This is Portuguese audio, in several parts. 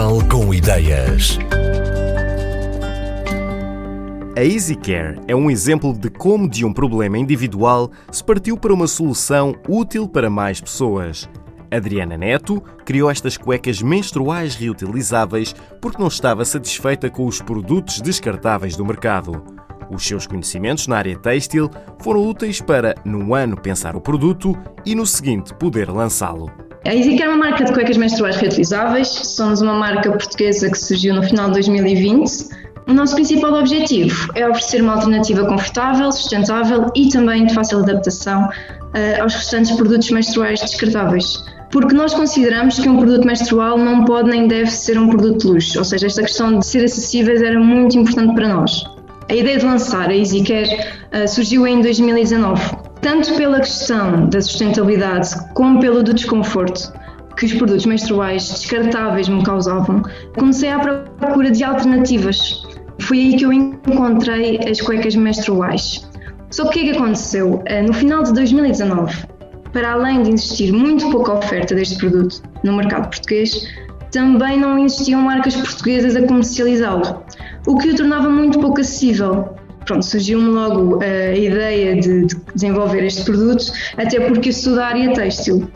Casal com Ideias. A EasyCare é um exemplo de como de um problema individual se partiu para uma solução útil para mais pessoas. Adriana Neto criou estas cuecas menstruais reutilizáveis porque não estava satisfeita com os produtos descartáveis do mercado. Os seus conhecimentos na área têxtil foram úteis para, num ano, pensar o produto e no seguinte poder lançá-lo. A EasyCare é uma marca de cuecas menstruais reutilizáveis. Somos uma marca portuguesa que surgiu no final de 2020 o nosso principal objetivo é oferecer uma alternativa confortável, sustentável e também de fácil adaptação uh, aos restantes produtos menstruais descartáveis. Porque nós consideramos que um produto menstrual não pode nem deve ser um produto de luxo, ou seja, esta questão de ser acessíveis era muito importante para nós. A ideia de lançar a EasyCare uh, surgiu em 2019, tanto pela questão da sustentabilidade como pelo do desconforto que os produtos menstruais descartáveis me causavam, comecei à procura de alternativas foi aí que eu encontrei as cuecas menstruais. Só que o que é que aconteceu? Eh, no final de 2019, para além de existir muito pouca oferta deste produto no mercado português, também não existiam marcas portuguesas a comercializá-lo, o que o tornava muito pouco acessível. Pronto, surgiu-me logo a ideia de, de desenvolver este produto, até porque eu sou da área têxtil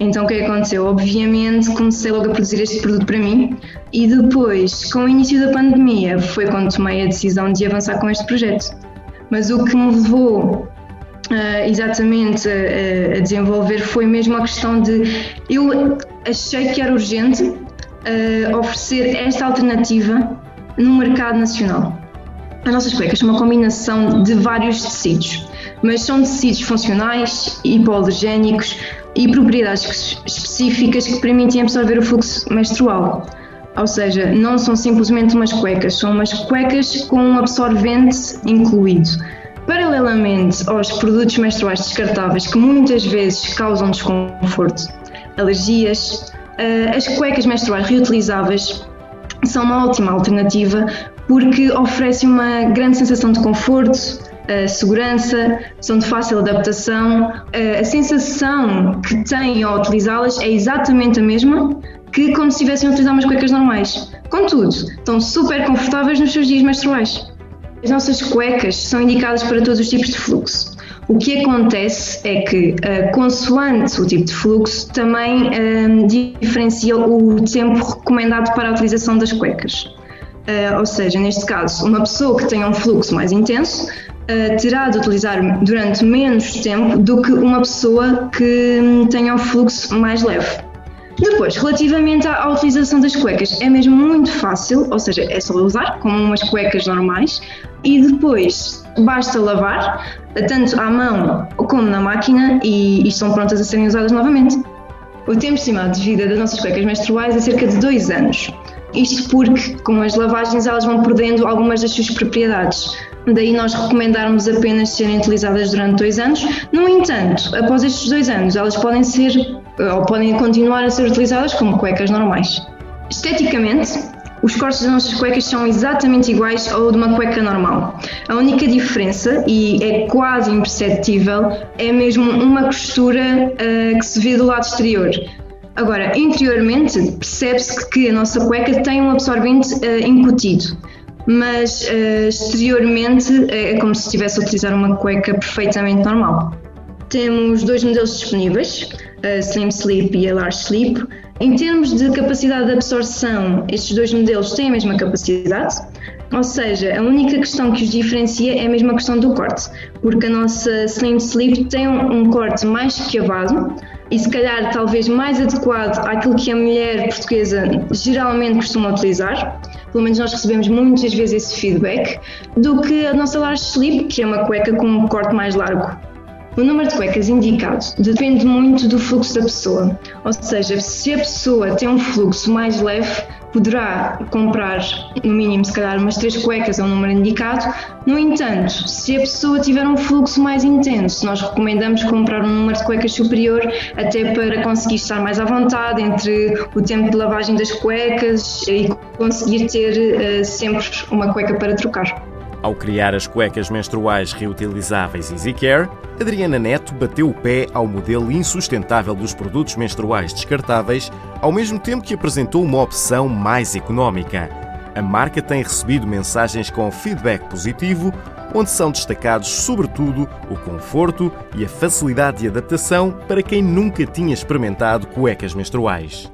então o que aconteceu? Obviamente comecei logo a produzir este produto para mim e depois, com o início da pandemia, foi quando tomei a decisão de avançar com este projeto. Mas o que me levou uh, exatamente a, a, desenvolver foi mesmo a questão de eu achei que era urgente uh, oferecer esta alternativa no mercado nacional. As nossas cuecas são uma combinação de vários tecidos, mas são tecidos funcionais, hipoalergénicos, e propriedades específicas que permitem absorver o fluxo menstrual. Ou seja, não são simplesmente umas cuecas, são umas cuecas com um absorvente incluído. Paralelamente aos produtos menstruais descartáveis que muitas vezes causam desconforto, alergias, eh, as cuecas menstruais reutilizáveis são uma ótima alternativa porque oferecem uma grande sensação de conforto, a segurança, são de fácil adaptação. A sensação que têm ao utilizá-las é exatamente a mesma que se estivessem a utilizar umas cuecas normais. Contudo, estão super confortáveis nos seus dias menstruais. As nossas cuecas são indicadas para todos os tipos de fluxo. O que acontece é que, uh, consoante o tipo de fluxo, também uh, diferencia o tempo recomendado para a utilização das cuecas. Uh, ou seja, neste caso, uma pessoa que tenha um fluxo mais intenso uh, terá de utilizar durante menos tempo do que uma pessoa que hum, tenha um fluxo mais leve. Depois, relativamente à, utilização das cuecas, é mesmo muito fácil, ou seja, é só usar como umas cuecas normais e depois basta lavar, tanto à mão como na máquina, e, e estão prontas a serem usadas novamente. O tempo estimado de vida das nossas cuecas menstruais é cerca de 2 anos. Isto porque, com as lavagens, elas vão perdendo algumas das suas propriedades. Daí nós recomendarmos apenas serem utilizadas durante dois anos. No entanto, após estes dois anos, elas podem ser ou podem continuar a ser utilizadas como cuecas normais. Esteticamente, os cortes das nossas cuecas são exatamente iguais ao de uma cueca normal. A única diferença, e é quase imperceptível, é mesmo uma costura uh, que se vê do lado exterior. Agora, interiormente, percebe-se que a nossa cueca tem um absorvente uh, incutido mas uh, exteriormente é como se estivesse a utilizar uma cueca perfeitamente normal. Temos dois modelos disponíveis, a Slim Sleep e a Large Sleep. Em termos de capacidade de absorção, estes dois modelos têm a mesma capacidade, ou seja, a única questão que os diferencia é a mesma questão do corte, porque a nossa Slim Sleep tem um, corte mais esquiavado e se calhar talvez mais adequado àquilo que a mulher portuguesa geralmente costuma utilizar, pelo menos nós recebemos muitas vezes esse feedback, do que a nossa large sleeve, que é uma cueca com um corte mais largo. O número de cuecas indicado depende muito do fluxo da pessoa, ou seja, se a pessoa tem um fluxo mais leve, poderá comprar no mínimo se calhar umas três cuecas é o número indicado. No entanto, se a pessoa tiver um fluxo mais intenso, nós recomendamos comprar um número de cuecas superior até para conseguir estar mais à vontade entre o tempo de lavagem das cuecas e conseguir ter uh, sempre uma cueca para trocar. Ao criar as cuecas menstruais reutilizáveis EasyCare, Adriana Neto bateu o pé ao modelo insustentável dos produtos menstruais descartáveis, ao mesmo tempo que apresentou uma opção mais económica. A marca tem recebido mensagens com feedback positivo, onde são destacados sobretudo o conforto e a facilidade de adaptação para quem nunca tinha experimentado cuecas menstruais.